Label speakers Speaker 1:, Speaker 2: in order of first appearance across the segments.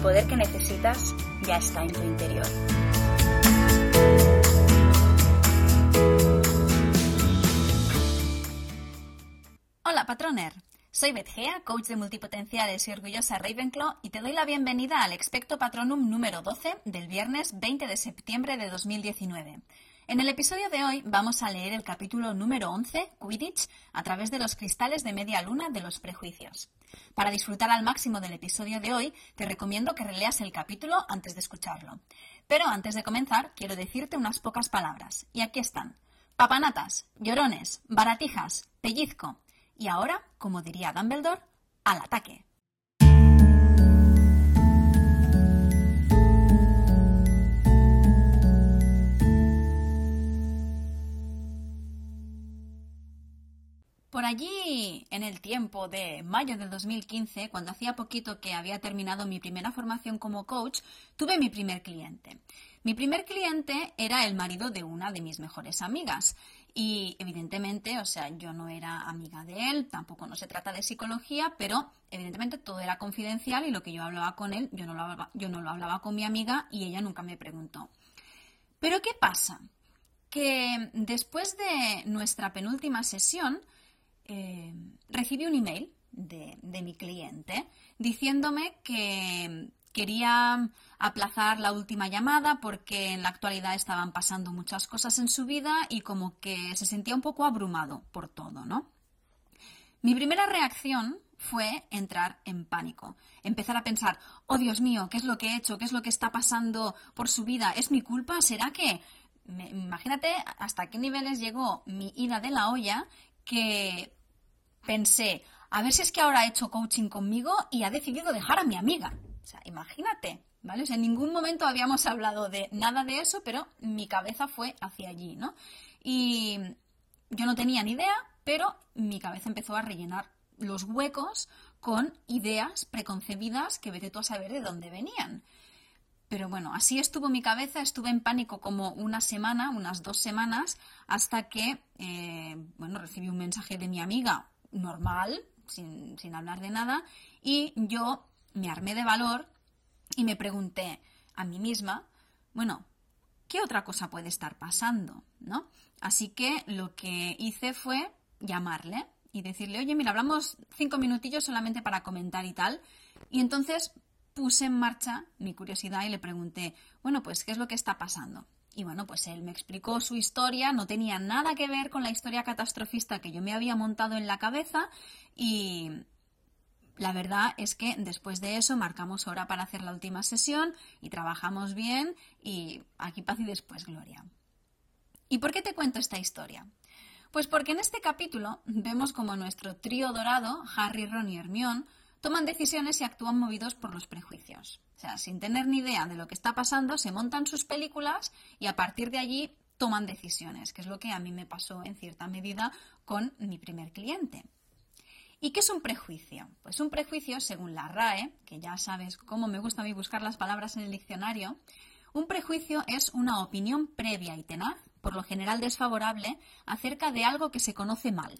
Speaker 1: poder que necesitas ya está en tu interior. Hola, patroner. Soy Beth Gea, coach de multipotenciales y orgullosa Ravenclaw, y te doy la bienvenida al Expecto Patronum número 12 del viernes 20 de septiembre de 2019. En el episodio de hoy vamos a leer el capítulo número 11, Quidditch, a través de los cristales de media luna de los prejuicios. Para disfrutar al máximo del episodio de hoy, te recomiendo que releas el capítulo antes de escucharlo. Pero antes de comenzar, quiero decirte unas pocas palabras. Y aquí están. Papanatas, llorones, baratijas, pellizco. Y ahora, como diría Dumbledore, al ataque. Por allí, en el tiempo de mayo del 2015, cuando hacía poquito que había terminado mi primera formación como coach, tuve mi primer cliente. Mi primer cliente era el marido de una de mis mejores amigas. Y evidentemente, o sea, yo no era amiga de él, tampoco no se trata de psicología, pero evidentemente todo era confidencial y lo que yo hablaba con él, yo no lo hablaba, yo no lo hablaba con mi amiga y ella nunca me preguntó. Pero ¿qué pasa? Que después de nuestra penúltima sesión, eh, recibí un email de, mi cliente diciéndome que quería aplazar la última llamada porque en la actualidad estaban pasando muchas cosas en su vida y como que se sentía un poco abrumado por todo, ¿no? Mi primera reacción fue entrar en pánico, empezar a pensar, oh Dios mío, ¿qué es lo que he hecho? ¿Qué es lo que está pasando por su vida? ¿Es mi culpa? ¿Será que... imagínate hasta qué niveles llegó mi ida de la olla que pensé, a ver si es que ahora ha hecho coaching conmigo y ha decidido dejar a mi amiga. O sea, imagínate, ¿vale? En ningún momento habíamos hablado de nada de eso, pero mi cabeza fue hacia allí, ¿no? Y yo no tenía ni idea, pero mi cabeza empezó a rellenar los huecos con ideas preconcebidas que vete tú a saber de dónde venían. Pero bueno, así estuvo mi cabeza, estuve en pánico como una semana, unas dos semanas, hasta que, eh, bueno, recibí un mensaje de mi amiga normal, sin, sin hablar de nada, y yo me armé de valor y me pregunté a mí misma, bueno, ¿qué otra cosa puede estar pasando? ¿No? Así que lo que hice fue llamarle y decirle, oye, mira, hablamos cinco minutillos solamente para comentar y tal. Y entonces puse en marcha mi curiosidad y le pregunté, bueno, pues, ¿qué es lo que está pasando? Y bueno, pues él me explicó su historia, no tenía nada que ver con la historia catastrofista que yo me había montado en la cabeza y la verdad es que después de eso marcamos hora para hacer la última sesión y trabajamos bien y aquí paz y después gloria. ¿Y por qué te cuento esta historia? Pues porque en este capítulo vemos como nuestro trío dorado, Harry, Ron y Hermione, toman decisiones y actúan movidos por los prejuicios. O sea, sin tener ni idea de lo que está pasando, se montan sus películas y a partir de allí toman decisiones, que es lo que a mí me pasó en cierta medida con mi primer cliente. ¿Y qué es un prejuicio? Pues un prejuicio, según la RAE, que ya sabes cómo me gusta a mí buscar las palabras en el diccionario, un prejuicio es una opinión previa y tenaz, por lo general desfavorable, acerca de algo que se conoce mal.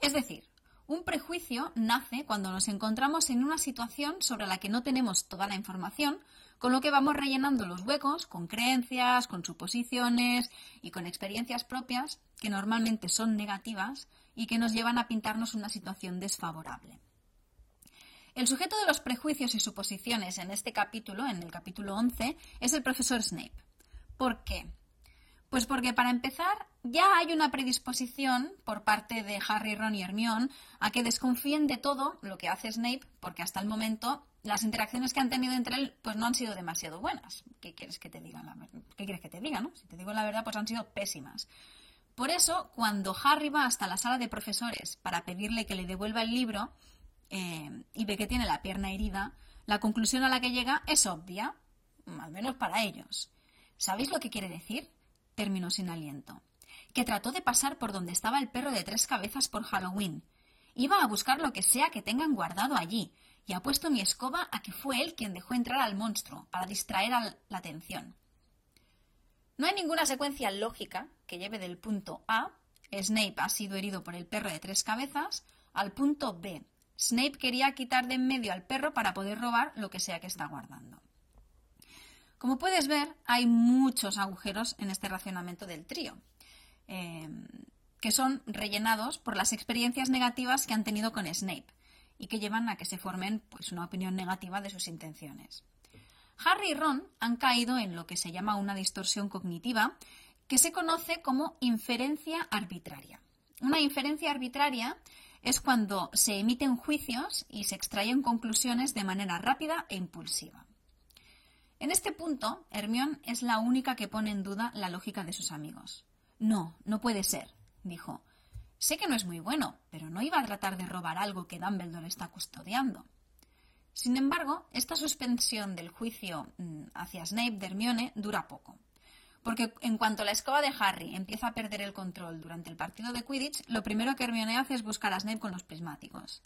Speaker 1: Es decir, un prejuicio nace cuando nos encontramos en una situación sobre la que no tenemos toda la información, con lo que vamos rellenando los huecos con creencias, con suposiciones y con experiencias propias que normalmente son negativas y que nos llevan a pintarnos una situación desfavorable. El sujeto de los prejuicios y suposiciones en este capítulo, en el capítulo 11, es el profesor Snape. ¿Por qué? Pues porque para empezar ya hay una predisposición por parte de Harry, Ron y Hermione a que desconfíen de todo lo que hace Snape, porque hasta el momento las interacciones que han tenido entre él pues no han sido demasiado buenas. ¿Qué quieres que te diga? ¿Qué quieres que te diga, no? Si te digo la verdad, pues han sido pésimas. Por eso, cuando Harry va hasta la sala de profesores para pedirle que le devuelva el libro eh, y ve que tiene la pierna herida, la conclusión a la que llega es obvia, al menos para ellos. ¿Sabéis lo que quiere decir? Terminó sin aliento. Que trató de pasar por donde estaba el perro de tres cabezas por Halloween. Iba a buscar lo que sea que tengan guardado allí, y apuesto mi escoba a que fue él quien dejó entrar al monstruo, para distraer la atención. No hay ninguna secuencia lógica que lleve del punto A, Snape ha sido herido por el perro de tres cabezas, al punto B. Snape quería quitar de en medio al perro para poder robar lo que sea que está guardando. Como puedes ver, hay muchos agujeros en este racionamiento del trío, eh, que son rellenados por las experiencias negativas que han tenido con Snape y que llevan a que se formen pues, una opinión negativa de sus intenciones. Harry y Ron han caído en lo que se llama una distorsión cognitiva que se conoce como inferencia arbitraria. Una inferencia arbitraria es cuando se emiten juicios y se extraen conclusiones de manera rápida e impulsiva. En este punto, Hermione es la única que pone en duda la lógica de sus amigos. No, no puede ser, dijo. Sé que no es muy bueno, pero no iba a tratar de robar algo que Dumbledore está custodiando. Sin embargo, esta suspensión del juicio mm, hacia Snape de Hermione dura poco. Porque en cuanto la escoba de Harry empieza a perder el control durante el partido de Quidditch, lo primero que Hermione hace es buscar a Snape con los prismáticos.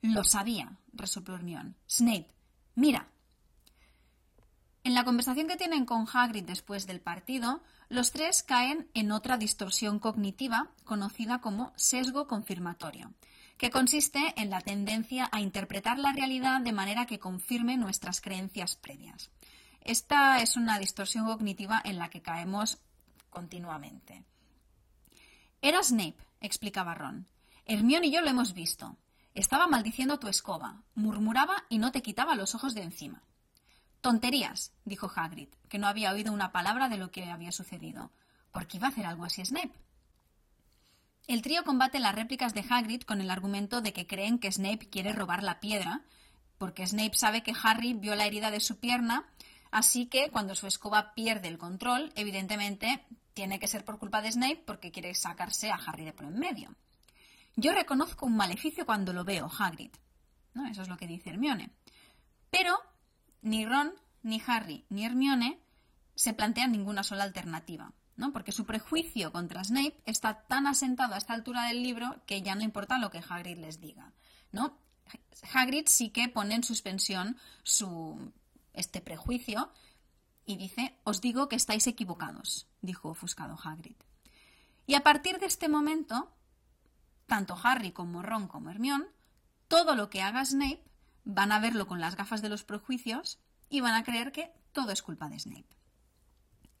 Speaker 1: Lo sabía, resopló Hermione. Snape, mira. En la conversación que tienen con Hagrid después del partido, los tres caen en otra distorsión cognitiva conocida como sesgo confirmatorio, que consiste en la tendencia a interpretar la realidad de manera que confirme nuestras creencias previas. Esta es una distorsión cognitiva en la que caemos continuamente. Era Snape, explicaba Ron. Hermione y yo lo hemos visto. Estaba maldiciendo tu escoba, murmuraba y no te quitaba los ojos de encima. Tonterías, dijo Hagrid, que no había oído una palabra de lo que había sucedido. ¿Por qué iba a hacer algo así Snape? El trío combate las réplicas de Hagrid con el argumento de que creen que Snape quiere robar la piedra, porque Snape sabe que Harry vio la herida de su pierna, así que cuando su escoba pierde el control, evidentemente tiene que ser por culpa de Snape porque quiere sacarse a Harry de por en medio. Yo reconozco un maleficio cuando lo veo, Hagrid. ¿No? Eso es lo que dice Hermione. Pero ni Ron, ni Harry, ni Hermione se plantean ninguna sola alternativa, ¿no? Porque su prejuicio contra Snape está tan asentado a esta altura del libro que ya no importa lo que Hagrid les diga, ¿no? Hagrid sí que pone en suspensión su, este prejuicio y dice, os digo que estáis equivocados, dijo ofuscado Hagrid. Y a partir de este momento, tanto Harry como Ron como Hermione, todo lo que haga Snape van a verlo con las gafas de los prejuicios y van a creer que todo es culpa de Snape.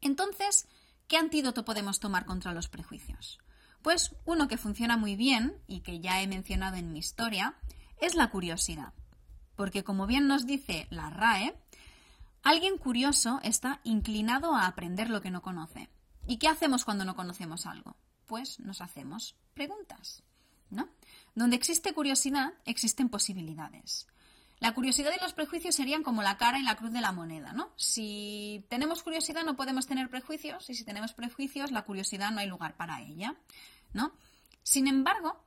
Speaker 1: Entonces, ¿qué antídoto podemos tomar contra los prejuicios? Pues uno que funciona muy bien y que ya he mencionado en mi historia es la curiosidad. Porque como bien nos dice la RAE, alguien curioso está inclinado a aprender lo que no conoce. ¿Y qué hacemos cuando no conocemos algo? Pues nos hacemos preguntas, ¿no? Donde existe curiosidad, existen posibilidades. La curiosidad y los prejuicios serían como la cara y la cruz de la moneda, ¿no? Si tenemos curiosidad no podemos tener prejuicios y si tenemos prejuicios la curiosidad no hay lugar para ella, ¿no? Sin embargo,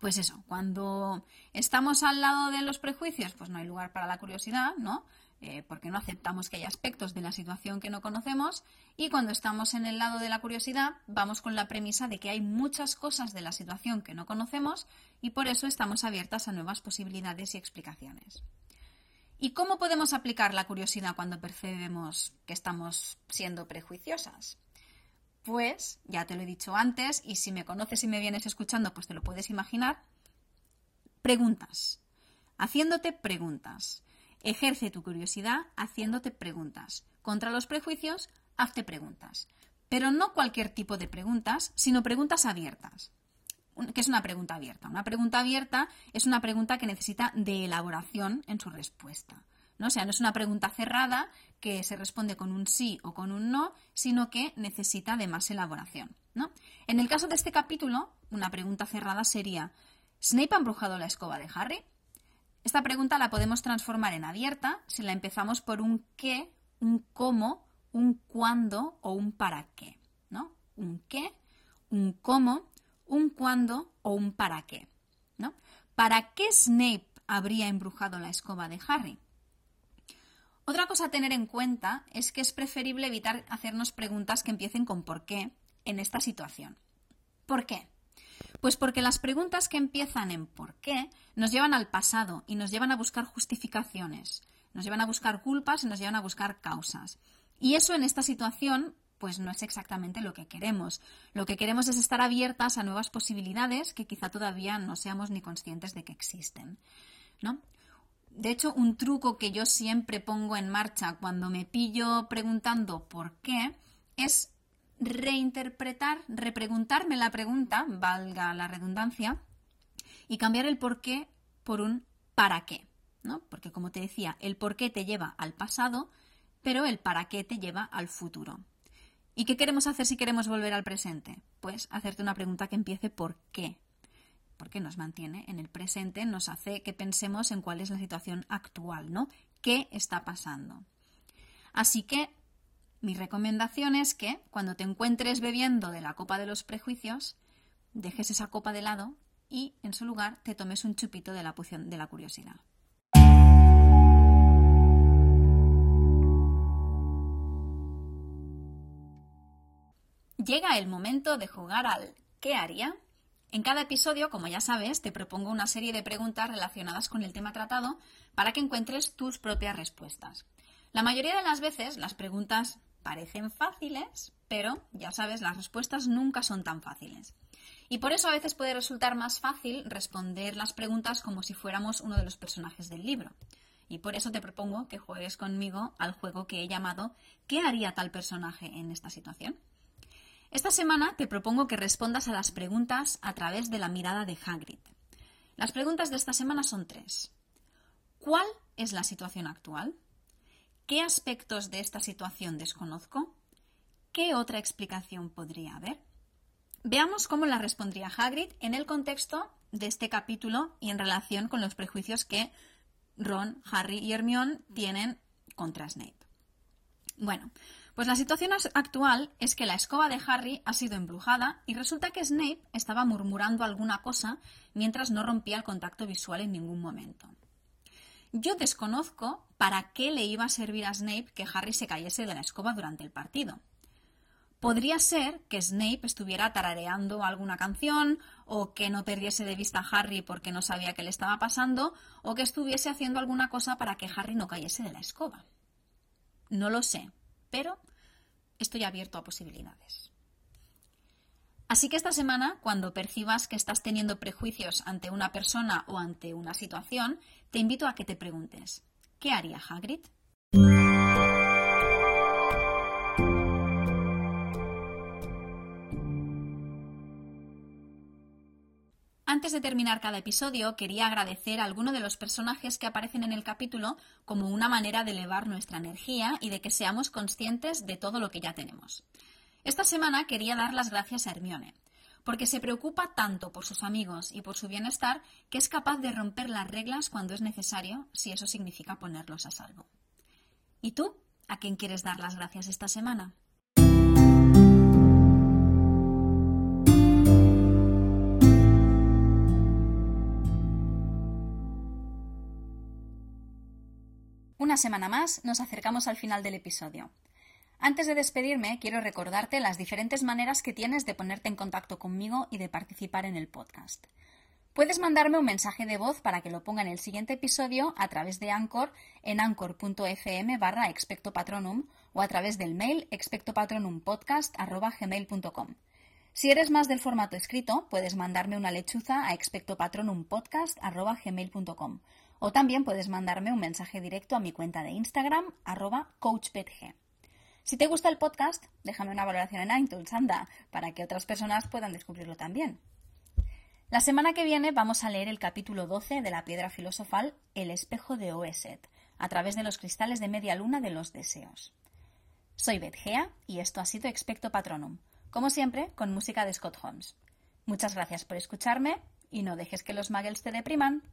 Speaker 1: pues eso, cuando estamos al lado de los prejuicios, pues no hay lugar para la curiosidad, ¿no? Eh, porque no aceptamos que hay aspectos de la situación que no conocemos y cuando estamos en el lado de la curiosidad vamos con la premisa de que hay muchas cosas de la situación que no conocemos y por eso estamos abiertas a nuevas posibilidades y explicaciones. ¿Y cómo podemos aplicar la curiosidad cuando percibemos que estamos siendo prejuiciosas? Pues, ya te lo he dicho antes, y si me conoces y me vienes escuchando, pues te lo puedes imaginar, preguntas, haciéndote preguntas. Ejerce tu curiosidad haciéndote preguntas. Contra los prejuicios, hazte preguntas. Pero no cualquier tipo de preguntas, sino preguntas abiertas. ¿Qué es una pregunta abierta? Una pregunta abierta es una pregunta que necesita de elaboración en su respuesta. ¿no? O sea, no es una pregunta cerrada que se responde con un sí o con un no, sino que necesita de más elaboración. ¿no? En el caso de este capítulo, una pregunta cerrada sería ¿Snape ha embrujado la escoba de Harry? Esta pregunta la podemos transformar en abierta si la empezamos por un qué, un cómo, un cuándo o un para qué. ¿no? Un qué, un cómo, un cuándo o un para qué. ¿no? ¿Para qué Snape habría embrujado la escoba de Harry? Otra cosa a tener en cuenta es que es preferible evitar hacernos preguntas que empiecen con por qué en esta situación. ¿Por qué? Pues porque las preguntas que empiezan en por qué nos llevan al pasado y nos llevan a buscar justificaciones, nos llevan a buscar culpas y nos llevan a buscar causas. Y eso en esta situación pues no es exactamente lo que queremos. Lo que queremos es estar abiertas a nuevas posibilidades que quizá todavía no seamos ni conscientes de que existen. ¿no? De hecho, un truco que yo siempre pongo en marcha cuando me pillo preguntando por qué es reinterpretar, repreguntarme la pregunta, valga la redundancia, y cambiar el por qué por un para qué. ¿no? Porque como te decía, el por qué te lleva al pasado, pero el para qué te lleva al futuro. ¿Y qué queremos hacer si queremos volver al presente? Pues hacerte una pregunta que empiece por qué. Porque nos mantiene en el presente, nos hace que pensemos en cuál es la situación actual, ¿no? ¿Qué está pasando? Así que mi recomendación es que cuando te encuentres bebiendo de la copa de los prejuicios, dejes esa copa de lado y en su lugar te tomes un chupito de la poción de la curiosidad. Llega el momento de jugar al ¿qué haría? En cada episodio, como ya sabes, te propongo una serie de preguntas relacionadas con el tema tratado para que encuentres tus propias respuestas. La mayoría de las veces las preguntas parecen fáciles, pero ya sabes, las respuestas nunca son tan fáciles. Y por eso a veces puede resultar más fácil responder las preguntas como si fuéramos uno de los personajes del libro. Y por eso te propongo que juegues conmigo al juego que he llamado ¿Qué haría tal personaje en esta situación? Esta semana te propongo que respondas a las preguntas a través de la mirada de Hagrid. Las preguntas de esta semana son tres. ¿Cuál es la situación actual? ¿Qué aspectos de esta situación desconozco? ¿Qué otra explicación podría haber? Veamos cómo la respondría Hagrid en el contexto de este capítulo y en relación con los prejuicios que Ron, Harry y Hermione tienen contra Snape. Bueno, pues la situación actual es que la escoba de Harry ha sido embrujada y resulta que Snape estaba murmurando alguna cosa mientras no rompía el contacto visual en ningún momento. Yo desconozco para qué le iba a servir a Snape que Harry se cayese de la escoba durante el partido. Podría ser que Snape estuviera tarareando alguna canción, o que no perdiese de vista a Harry porque no sabía qué le estaba pasando, o que estuviese haciendo alguna cosa para que Harry no cayese de la escoba. No lo sé, pero estoy abierto a posibilidades. Así que esta semana, cuando percibas que estás teniendo prejuicios ante una persona o ante una situación, te invito a que te preguntes, ¿qué haría Hagrid? Antes de terminar cada episodio, quería agradecer a alguno de los personajes que aparecen en el capítulo como una manera de elevar nuestra energía y de que seamos conscientes de todo lo que ya tenemos. Esta semana quería dar las gracias a Hermione, porque se preocupa tanto por sus amigos y por su bienestar que es capaz de romper las reglas cuando es necesario, si eso significa ponerlos a salvo. ¿Y tú? ¿A quién quieres dar las gracias esta semana? Una semana más nos acercamos al final del episodio. Antes de despedirme, quiero recordarte las diferentes maneras que tienes de ponerte en contacto conmigo y de participar en el podcast. Puedes mandarme un mensaje de voz para que lo ponga en el siguiente episodio a través de Anchor en anchor.fm barra expectopatronum o a través del mail expectopatronumpodcast.gmail.com. Si eres más del formato escrito, puedes mandarme una lechuza a expectopatronumpodcast.gmail.com o también puedes mandarme un mensaje directo a mi cuenta de Instagram, arroba coachpetg. Si te gusta el podcast, déjame una valoración en iTunes, anda, para que otras personas puedan descubrirlo también. La semana que viene vamos a leer el capítulo 12 de la piedra filosofal El espejo de Oeset, a través de los cristales de media luna de los deseos. Soy Betgea y esto ha sido Expecto Patronum, como siempre con música de Scott Holmes. Muchas gracias por escucharme y no dejes que los muggles te depriman.